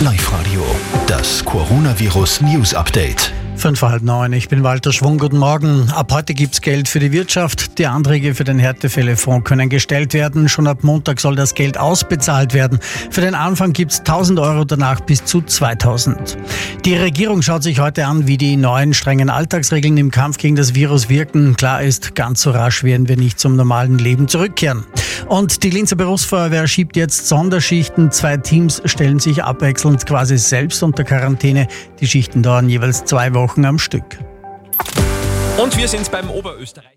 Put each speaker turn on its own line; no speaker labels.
Live Radio, das Coronavirus News Update.
Fünf halb neun, ich bin Walter Schwung, guten Morgen. Ab heute gibt's Geld für die Wirtschaft. Die Anträge für den Härtefällefonds können gestellt werden. Schon ab Montag soll das Geld ausbezahlt werden. Für den Anfang gibt's 1000 Euro, danach bis zu 2000. Die Regierung schaut sich heute an, wie die neuen strengen Alltagsregeln im Kampf gegen das Virus wirken. Klar ist, ganz so rasch werden wir nicht zum normalen Leben zurückkehren. Und die Linzer Berufsfeuerwehr schiebt jetzt Sonderschichten. Zwei Teams stellen sich abwechselnd quasi selbst unter Quarantäne. Die Schichten dauern jeweils zwei Wochen am Stück.
Und wir sind beim Oberösterreich.